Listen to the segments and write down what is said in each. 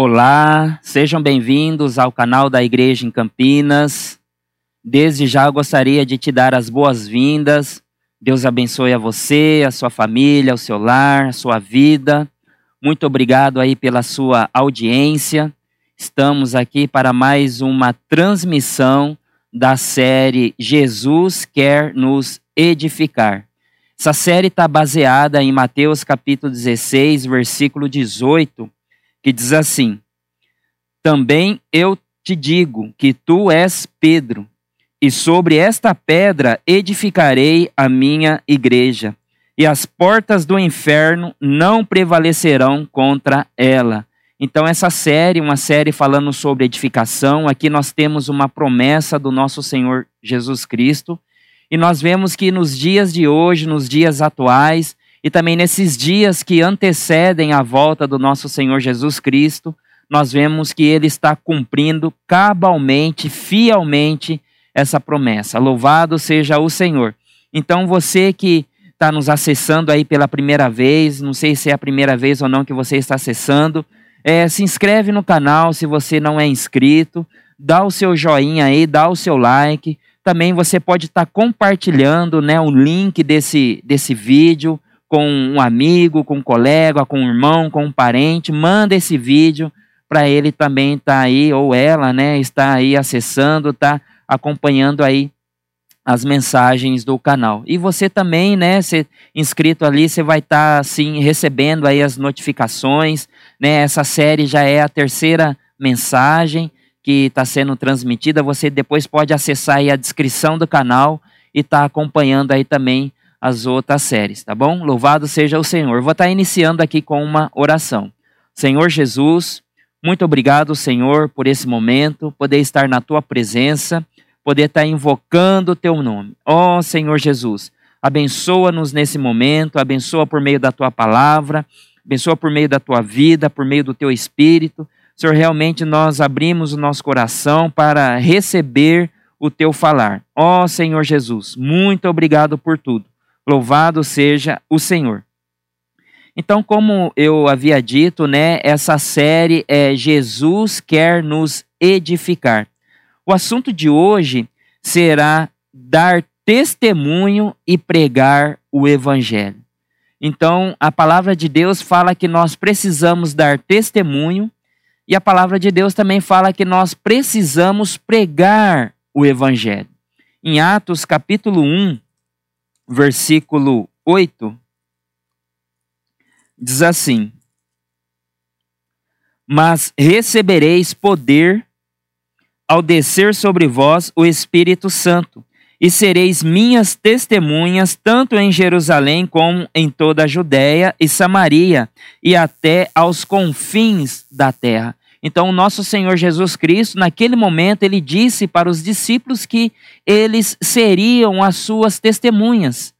Olá, sejam bem-vindos ao canal da Igreja em Campinas. Desde já gostaria de te dar as boas-vindas. Deus abençoe a você, a sua família, o seu lar, a sua vida. Muito obrigado aí pela sua audiência. Estamos aqui para mais uma transmissão da série Jesus quer nos edificar. Essa série está baseada em Mateus capítulo 16, versículo 18 que diz assim: Também eu te digo que tu és Pedro, e sobre esta pedra edificarei a minha igreja, e as portas do inferno não prevalecerão contra ela. Então, essa série, uma série falando sobre edificação, aqui nós temos uma promessa do nosso Senhor Jesus Cristo, e nós vemos que nos dias de hoje, nos dias atuais, e também nesses dias que antecedem a volta do nosso Senhor Jesus Cristo, nós vemos que ele está cumprindo cabalmente, fielmente essa promessa. Louvado seja o Senhor. Então você que está nos acessando aí pela primeira vez, não sei se é a primeira vez ou não que você está acessando, é, se inscreve no canal se você não é inscrito, dá o seu joinha aí, dá o seu like. Também você pode estar tá compartilhando né, o link desse, desse vídeo com um amigo, com um colega, com um irmão, com um parente, manda esse vídeo para ele também estar tá aí, ou ela, né, está aí acessando, está acompanhando aí as mensagens do canal. E você também, né, ser inscrito ali, você vai estar tá, assim recebendo aí as notificações, né? Essa série já é a terceira mensagem que está sendo transmitida. Você depois pode acessar aí a descrição do canal e estar tá acompanhando aí também as outras séries, tá bom? Louvado seja o Senhor. Vou estar iniciando aqui com uma oração. Senhor Jesus, muito obrigado, Senhor, por esse momento, poder estar na tua presença, poder estar invocando o teu nome. Ó oh, Senhor Jesus, abençoa-nos nesse momento, abençoa por meio da tua palavra, abençoa por meio da tua vida, por meio do teu espírito. Senhor, realmente nós abrimos o nosso coração para receber o teu falar. Ó oh, Senhor Jesus, muito obrigado por tudo. Louvado seja o Senhor. Então, como eu havia dito, né, essa série é Jesus quer nos edificar. O assunto de hoje será dar testemunho e pregar o evangelho. Então, a palavra de Deus fala que nós precisamos dar testemunho e a palavra de Deus também fala que nós precisamos pregar o evangelho. Em Atos capítulo 1, versículo 8, diz assim: Mas recebereis poder ao descer sobre vós o Espírito Santo, e sereis minhas testemunhas tanto em Jerusalém como em toda a Judéia e Samaria e até aos confins da terra. Então, nosso Senhor Jesus Cristo, naquele momento, ele disse para os discípulos que eles seriam as suas testemunhas.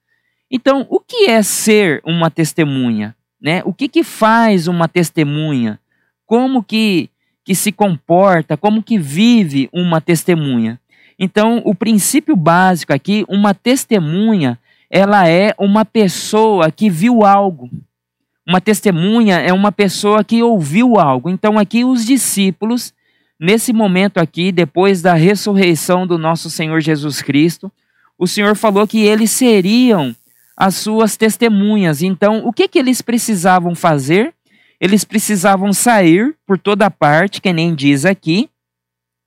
Então, o que é ser uma testemunha? Né? O que, que faz uma testemunha? Como que, que se comporta? Como que vive uma testemunha? Então, o princípio básico aqui, uma testemunha, ela é uma pessoa que viu algo. Uma testemunha é uma pessoa que ouviu algo. Então, aqui os discípulos, nesse momento aqui, depois da ressurreição do nosso Senhor Jesus Cristo, o Senhor falou que eles seriam as suas testemunhas. Então, o que, que eles precisavam fazer? Eles precisavam sair por toda parte, que nem diz aqui,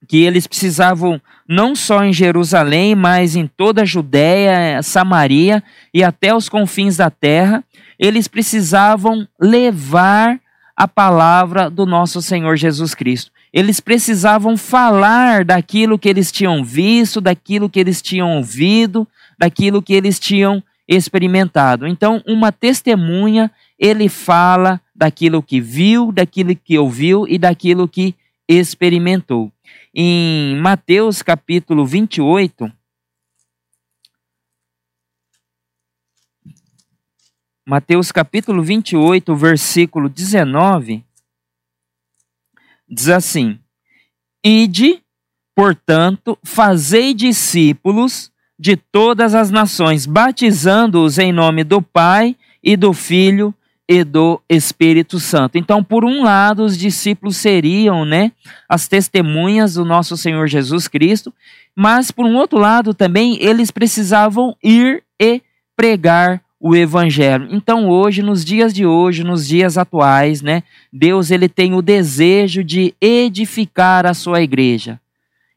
que eles precisavam não só em Jerusalém, mas em toda a Judéia, Samaria e até os confins da terra eles precisavam levar a palavra do nosso Senhor Jesus Cristo. Eles precisavam falar daquilo que eles tinham visto, daquilo que eles tinham ouvido, daquilo que eles tinham experimentado. Então, uma testemunha, ele fala daquilo que viu, daquilo que ouviu e daquilo que experimentou. Em Mateus capítulo 28, Mateus capítulo 28, versículo 19, diz assim: Ide, portanto, fazei discípulos de todas as nações, batizando-os em nome do Pai e do Filho e do Espírito Santo. Então, por um lado, os discípulos seriam, né, as testemunhas do nosso Senhor Jesus Cristo, mas por um outro lado também eles precisavam ir e pregar o evangelho. Então, hoje, nos dias de hoje, nos dias atuais, né, Deus ele tem o desejo de edificar a sua igreja.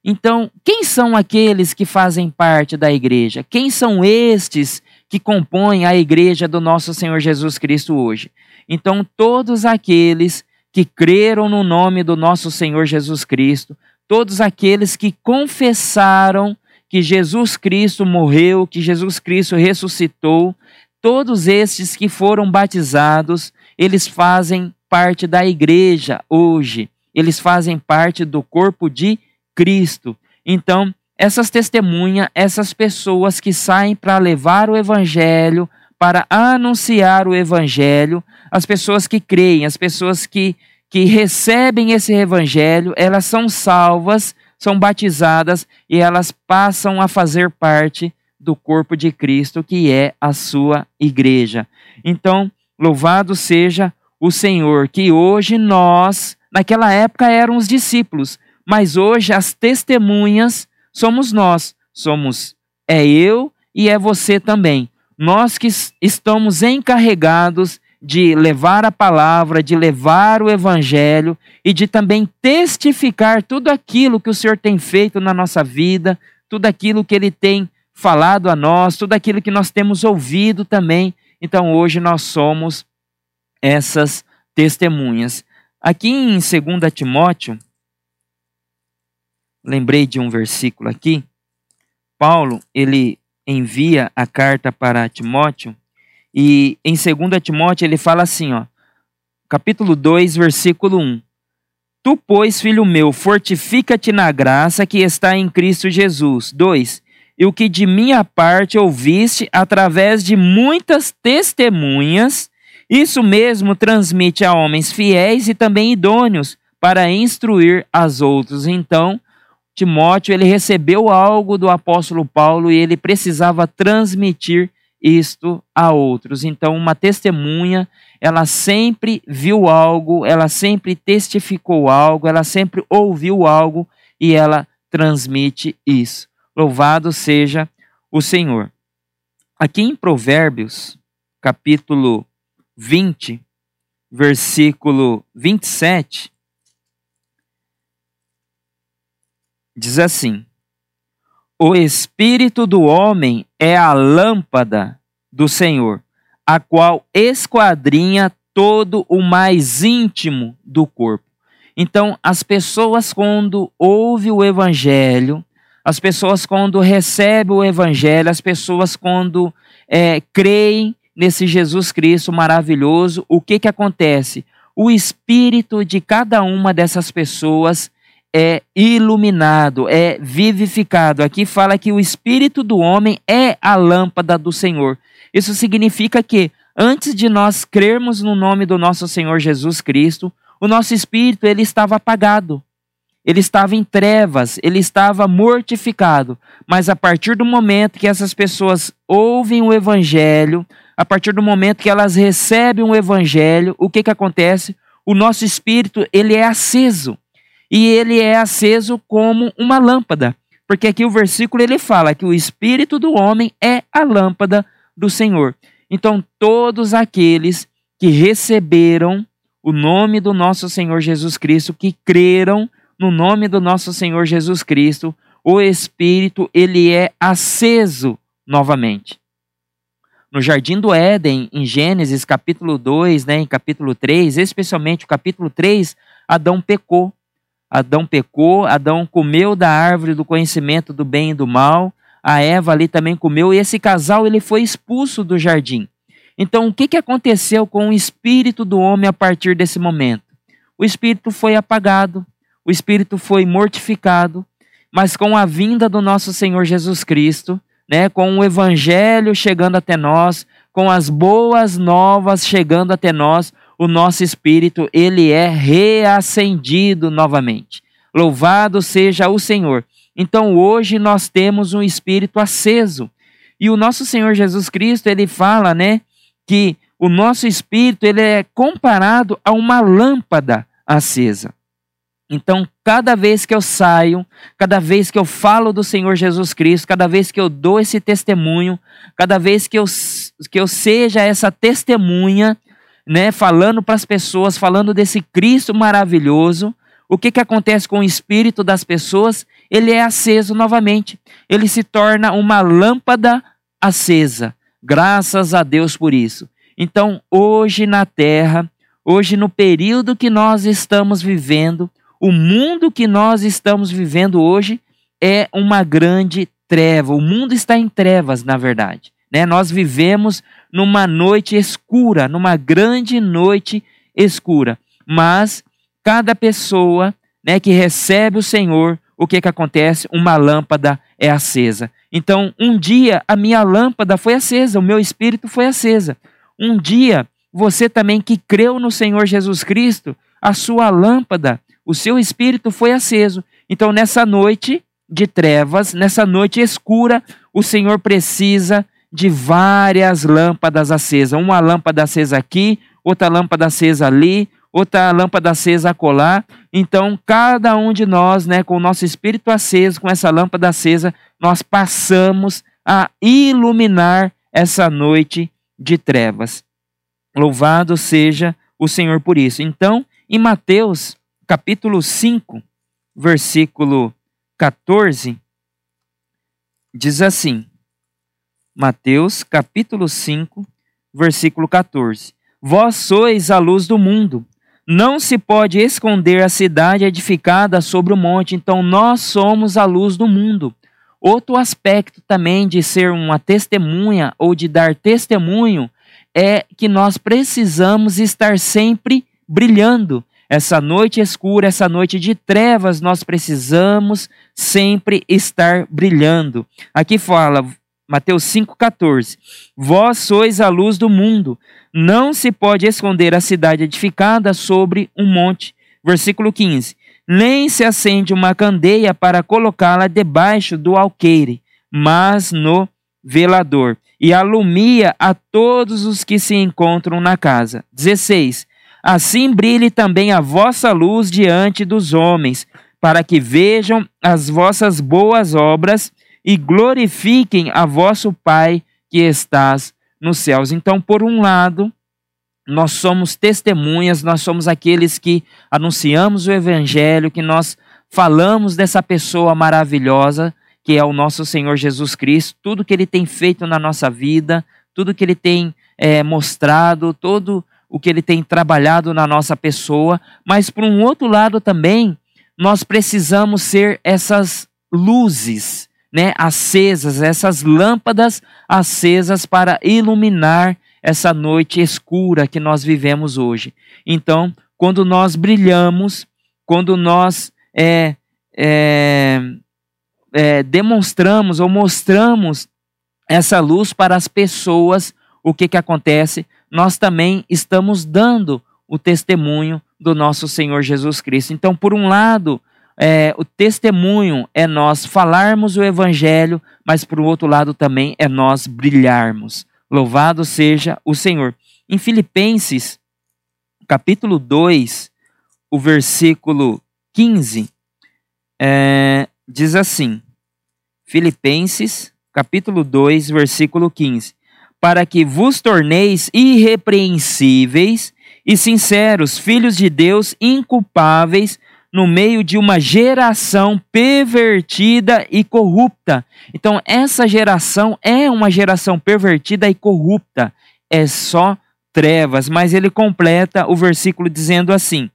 Então, quem são aqueles que fazem parte da igreja? Quem são estes que compõem a igreja do nosso Senhor Jesus Cristo hoje? Então, todos aqueles que creram no nome do nosso Senhor Jesus Cristo, todos aqueles que confessaram que Jesus Cristo morreu, que Jesus Cristo ressuscitou, todos estes que foram batizados, eles fazem parte da igreja hoje. Eles fazem parte do corpo de Cristo. Então, essas testemunhas, essas pessoas que saem para levar o evangelho, para anunciar o evangelho, as pessoas que creem, as pessoas que que recebem esse evangelho, elas são salvas, são batizadas e elas passam a fazer parte do corpo de Cristo, que é a sua igreja. Então, louvado seja o Senhor, que hoje nós, naquela época eram os discípulos, mas hoje as testemunhas somos nós, somos é eu e é você também. Nós que estamos encarregados de levar a palavra, de levar o evangelho e de também testificar tudo aquilo que o Senhor tem feito na nossa vida, tudo aquilo que ele tem falado a nós, tudo aquilo que nós temos ouvido também. Então hoje nós somos essas testemunhas. Aqui em 2 Timóteo, lembrei de um versículo aqui. Paulo, ele envia a carta para Timóteo e em 2 Timóteo ele fala assim, ó, capítulo 2, versículo 1. Tu, pois, filho meu, fortifica-te na graça que está em Cristo Jesus. 2. E o que de minha parte ouviste através de muitas testemunhas, isso mesmo transmite a homens fiéis e também idôneos para instruir as outros. Então, Timóteo, ele recebeu algo do apóstolo Paulo e ele precisava transmitir isto a outros. Então, uma testemunha, ela sempre viu algo, ela sempre testificou algo, ela sempre ouviu algo e ela transmite isso. Louvado seja o Senhor. Aqui em Provérbios, capítulo 20, versículo 27, diz assim: o espírito do homem é a lâmpada do Senhor, a qual esquadrinha todo o mais íntimo do corpo. Então, as pessoas, quando ouvem o evangelho, as pessoas, quando recebem o evangelho, as pessoas, quando é, creem nesse Jesus Cristo maravilhoso, o que, que acontece? O espírito de cada uma dessas pessoas é iluminado, é vivificado. Aqui fala que o espírito do homem é a lâmpada do Senhor. Isso significa que antes de nós crermos no nome do nosso Senhor Jesus Cristo, o nosso espírito ele estava apagado. Ele estava em trevas, ele estava mortificado. Mas a partir do momento que essas pessoas ouvem o evangelho, a partir do momento que elas recebem o evangelho, o que que acontece? O nosso espírito, ele é aceso e ele é aceso como uma lâmpada. Porque aqui o versículo ele fala que o espírito do homem é a lâmpada do Senhor. Então, todos aqueles que receberam o nome do nosso Senhor Jesus Cristo, que creram no nome do nosso Senhor Jesus Cristo, o espírito ele é aceso novamente. No jardim do Éden, em Gênesis capítulo 2, né, em capítulo 3, especialmente o capítulo 3, Adão pecou. Adão pecou, Adão comeu da árvore do conhecimento do bem e do mal, a Eva ali também comeu, e esse casal ele foi expulso do jardim. Então, o que, que aconteceu com o espírito do homem a partir desse momento? O espírito foi apagado, o espírito foi mortificado, mas com a vinda do nosso Senhor Jesus Cristo, né, com o evangelho chegando até nós, com as boas novas chegando até nós, o nosso espírito ele é reacendido novamente. Louvado seja o Senhor. Então hoje nós temos um espírito aceso. E o nosso Senhor Jesus Cristo, ele fala, né, que o nosso espírito ele é comparado a uma lâmpada acesa. Então, cada vez que eu saio, cada vez que eu falo do Senhor Jesus Cristo, cada vez que eu dou esse testemunho, cada vez que eu, que eu seja essa testemunha, né, falando para as pessoas, falando desse Cristo maravilhoso, o que, que acontece com o espírito das pessoas? Ele é aceso novamente. Ele se torna uma lâmpada acesa. Graças a Deus por isso. Então, hoje na terra, hoje no período que nós estamos vivendo, o mundo que nós estamos vivendo hoje é uma grande treva. O mundo está em trevas, na verdade. Né? Nós vivemos numa noite escura, numa grande noite escura. Mas cada pessoa né, que recebe o Senhor, o que, que acontece? Uma lâmpada é acesa. Então, um dia a minha lâmpada foi acesa, o meu espírito foi acesa. Um dia, você também que creu no Senhor Jesus Cristo, a sua lâmpada o seu espírito foi aceso. Então, nessa noite de trevas, nessa noite escura, o Senhor precisa de várias lâmpadas acesas. Uma lâmpada acesa aqui, outra lâmpada acesa ali, outra lâmpada acesa acolá. Então, cada um de nós, né, com o nosso espírito aceso, com essa lâmpada acesa, nós passamos a iluminar essa noite de trevas. Louvado seja o Senhor por isso. Então, em Mateus capítulo 5, versículo 14, diz assim: Mateus, capítulo 5, versículo 14: Vós sois a luz do mundo. Não se pode esconder a cidade edificada sobre o monte, então nós somos a luz do mundo. Outro aspecto também de ser uma testemunha ou de dar testemunho é que nós precisamos estar sempre brilhando. Essa noite escura, essa noite de trevas, nós precisamos sempre estar brilhando. Aqui fala, Mateus 5,14: Vós sois a luz do mundo, não se pode esconder a cidade edificada sobre um monte. Versículo 15: Nem se acende uma candeia para colocá-la debaixo do alqueire, mas no velador, e alumia a todos os que se encontram na casa. 16: Assim brilhe também a vossa luz diante dos homens, para que vejam as vossas boas obras e glorifiquem a vosso Pai que estás nos céus. Então, por um lado, nós somos testemunhas, nós somos aqueles que anunciamos o evangelho, que nós falamos dessa pessoa maravilhosa que é o nosso Senhor Jesus Cristo, tudo que ele tem feito na nossa vida, tudo que ele tem é, mostrado, todo o que ele tem trabalhado na nossa pessoa, mas por um outro lado também, nós precisamos ser essas luzes, né, acesas, essas lâmpadas acesas para iluminar essa noite escura que nós vivemos hoje. Então, quando nós brilhamos, quando nós é, é, é, demonstramos ou mostramos essa luz para as pessoas, o que, que acontece? nós também estamos dando o testemunho do nosso Senhor Jesus Cristo. Então, por um lado, é, o testemunho é nós falarmos o Evangelho, mas por outro lado também é nós brilharmos. Louvado seja o Senhor. Em Filipenses, capítulo 2, o versículo 15, é, diz assim: Filipenses, capítulo 2, versículo 15 para que vos torneis irrepreensíveis e sinceros, filhos de Deus, inculpáveis, no meio de uma geração pervertida e corrupta. Então, essa geração é uma geração pervertida e corrupta. É só trevas. Mas ele completa o versículo dizendo assim: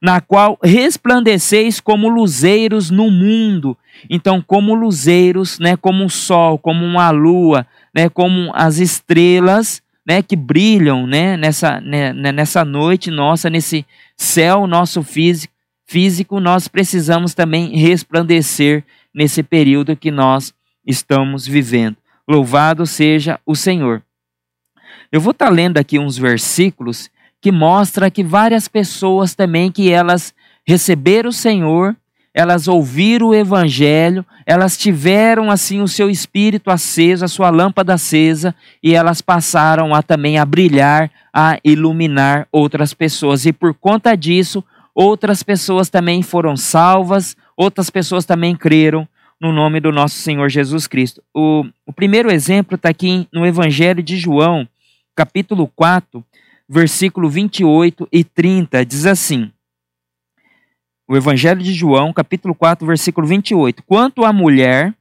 na qual resplandeceis como luzeiros no mundo. Então, como luzeiros, né, como um sol, como uma lua, né, como as estrelas, né, que brilham, né, nessa, né, nessa noite nossa, nesse céu nosso físico, físico, nós precisamos também resplandecer nesse período que nós estamos vivendo. Louvado seja o Senhor. Eu vou estar tá lendo aqui uns versículos que mostra que várias pessoas também que elas receberam o Senhor, elas ouviram o evangelho, elas tiveram assim o seu espírito aceso, a sua lâmpada acesa, e elas passaram a também a brilhar, a iluminar outras pessoas. E por conta disso, outras pessoas também foram salvas, outras pessoas também creram no nome do nosso Senhor Jesus Cristo. O, o primeiro exemplo está aqui no Evangelho de João, capítulo 4, versículo 28 e 30, diz assim: o Evangelho de João, capítulo 4, versículo 28. Quanto a mulher,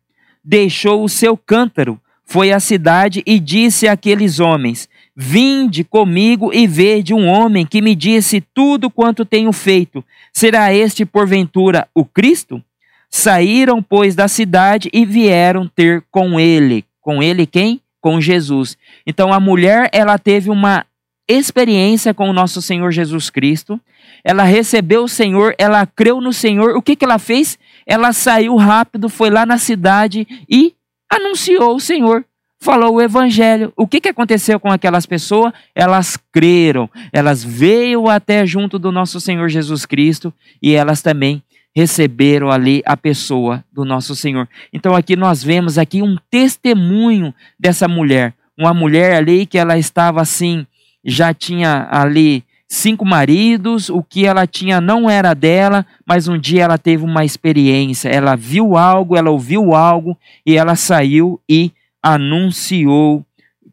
deixou o seu cântaro, foi à cidade e disse àqueles homens: Vinde comigo e vede um homem que me disse tudo quanto tenho feito. Será este, porventura, o Cristo? Saíram, pois, da cidade e vieram ter com ele. Com ele quem? Com Jesus. Então a mulher, ela teve uma experiência com o nosso Senhor Jesus Cristo ela recebeu o Senhor, ela creu no Senhor. O que, que ela fez? Ela saiu rápido, foi lá na cidade e anunciou o Senhor, falou o Evangelho. O que, que aconteceu com aquelas pessoas? Elas creram, elas veio até junto do nosso Senhor Jesus Cristo e elas também receberam ali a pessoa do nosso Senhor. Então aqui nós vemos aqui um testemunho dessa mulher, uma mulher ali que ela estava assim, já tinha ali cinco maridos, o que ela tinha não era dela, mas um dia ela teve uma experiência, ela viu algo, ela ouviu algo e ela saiu e anunciou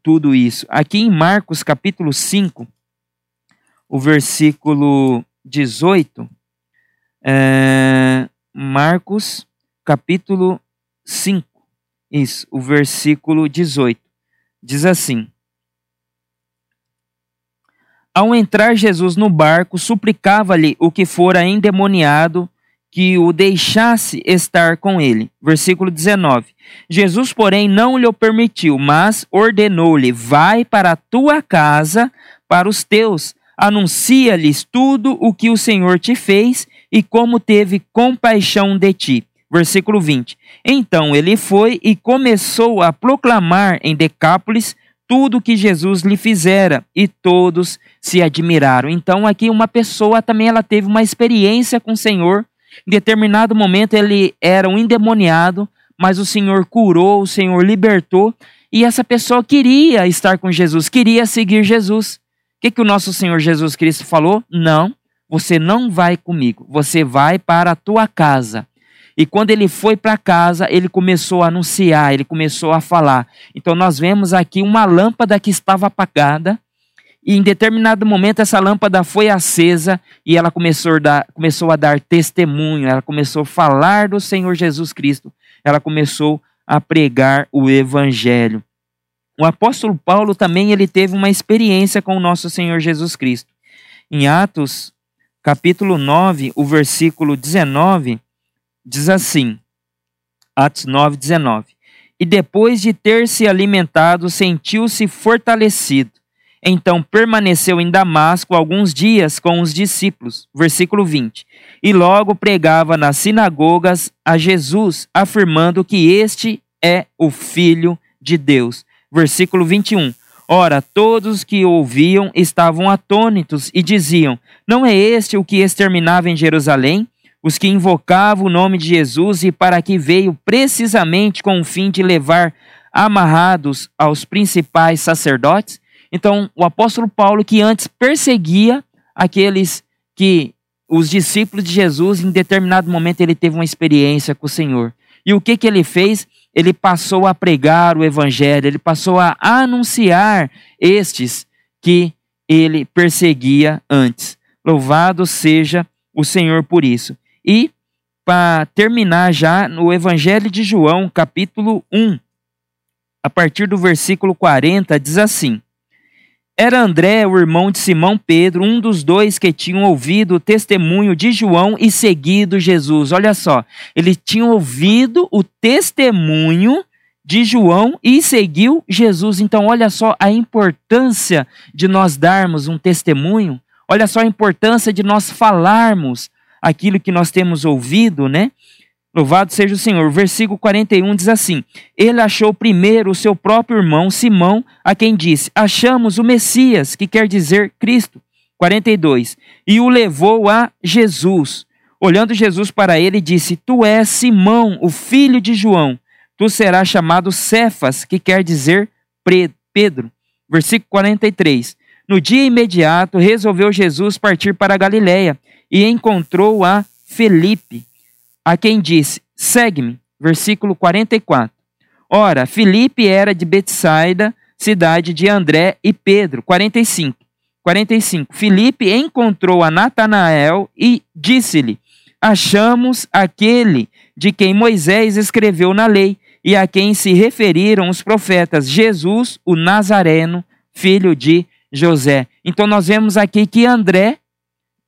tudo isso. Aqui em Marcos capítulo 5, o versículo 18, é, Marcos capítulo 5, isso, o versículo 18, diz assim: ao entrar Jesus no barco, suplicava-lhe o que fora endemoniado que o deixasse estar com ele. Versículo 19. Jesus, porém, não lhe permitiu, mas ordenou-lhe: Vai para a tua casa, para os teus, anuncia-lhes tudo o que o Senhor te fez e como teve compaixão de ti. Versículo 20. Então ele foi e começou a proclamar em Decápolis tudo que Jesus lhe fizera e todos se admiraram. Então aqui uma pessoa também ela teve uma experiência com o Senhor. Em determinado momento ele era um endemoniado, mas o Senhor curou, o Senhor libertou e essa pessoa queria estar com Jesus, queria seguir Jesus. O que, que o nosso Senhor Jesus Cristo falou? Não, você não vai comigo, você vai para a tua casa. E quando ele foi para casa, ele começou a anunciar, ele começou a falar. Então nós vemos aqui uma lâmpada que estava apagada, e em determinado momento essa lâmpada foi acesa e ela começou a, dar, começou a dar testemunho, ela começou a falar do Senhor Jesus Cristo, ela começou a pregar o evangelho. O apóstolo Paulo também ele teve uma experiência com o nosso Senhor Jesus Cristo. Em Atos, capítulo 9, o versículo 19, diz assim, Atos 9, 19. E depois de ter se alimentado, sentiu-se fortalecido. Então permaneceu em Damasco alguns dias com os discípulos. Versículo 20. E logo pregava nas sinagogas a Jesus, afirmando que este é o Filho de Deus. Versículo 21. Ora, todos que ouviam estavam atônitos e diziam: Não é este o que exterminava em Jerusalém? os que invocavam o nome de Jesus e para que veio precisamente com o fim de levar amarrados aos principais sacerdotes. Então, o apóstolo Paulo, que antes perseguia aqueles que os discípulos de Jesus, em determinado momento ele teve uma experiência com o Senhor. E o que que ele fez? Ele passou a pregar o evangelho, ele passou a anunciar estes que ele perseguia antes. Louvado seja o Senhor por isso. E para terminar já no Evangelho de João, capítulo 1, a partir do versículo 40, diz assim: Era André, o irmão de Simão Pedro, um dos dois que tinham ouvido o testemunho de João e seguido Jesus. Olha só, ele tinha ouvido o testemunho de João e seguiu Jesus. Então, olha só a importância de nós darmos um testemunho. Olha só a importância de nós falarmos aquilo que nós temos ouvido, né? Louvado seja o Senhor. Versículo 41 diz assim: Ele achou primeiro o seu próprio irmão Simão, a quem disse: Achamos o Messias, que quer dizer Cristo. 42. E o levou a Jesus. Olhando Jesus para ele, disse: Tu és Simão, o filho de João. Tu serás chamado Cefas, que quer dizer Pedro. Versículo 43. No dia imediato, resolveu Jesus partir para a Galiléia e encontrou a Felipe, a quem disse: Segue-me. Versículo 44. Ora, Felipe era de Betsaida, cidade de André e Pedro. 45. 45. Filipe encontrou a Natanael e disse-lhe: Achamos aquele de quem Moisés escreveu na lei e a quem se referiram os profetas, Jesus, o Nazareno, filho de José. Então nós vemos aqui que André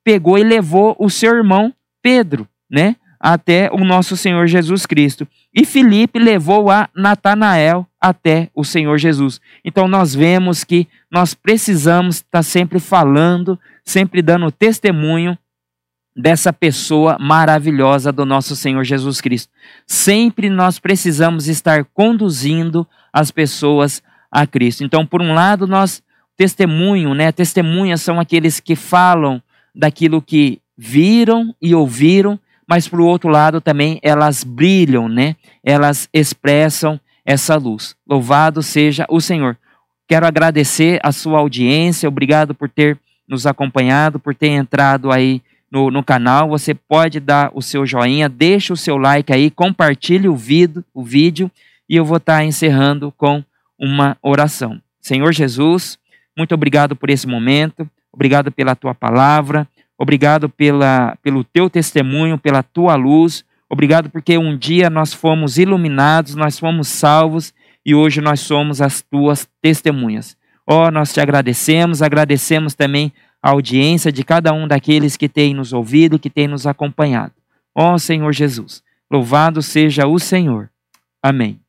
pegou e levou o seu irmão Pedro, né? Até o nosso Senhor Jesus Cristo. E Filipe levou a Natanael até o Senhor Jesus. Então nós vemos que nós precisamos estar sempre falando, sempre dando testemunho dessa pessoa maravilhosa do nosso Senhor Jesus Cristo. Sempre nós precisamos estar conduzindo as pessoas a Cristo. Então, por um lado, nós testemunho, né? Testemunhas são aqueles que falam daquilo que viram e ouviram mas por outro lado também elas brilham, né? Elas expressam essa luz. Louvado seja o Senhor. Quero agradecer a sua audiência, obrigado por ter nos acompanhado, por ter entrado aí no, no canal. Você pode dar o seu joinha, deixa o seu like aí, compartilhe o vídeo, o vídeo e eu vou estar encerrando com uma oração. Senhor Jesus, muito obrigado por esse momento, obrigado pela tua palavra. Obrigado pela, pelo teu testemunho, pela tua luz. Obrigado porque um dia nós fomos iluminados, nós fomos salvos e hoje nós somos as tuas testemunhas. Ó, oh, nós te agradecemos, agradecemos também a audiência de cada um daqueles que tem nos ouvido, que tem nos acompanhado. Ó oh, Senhor Jesus, louvado seja o Senhor. Amém.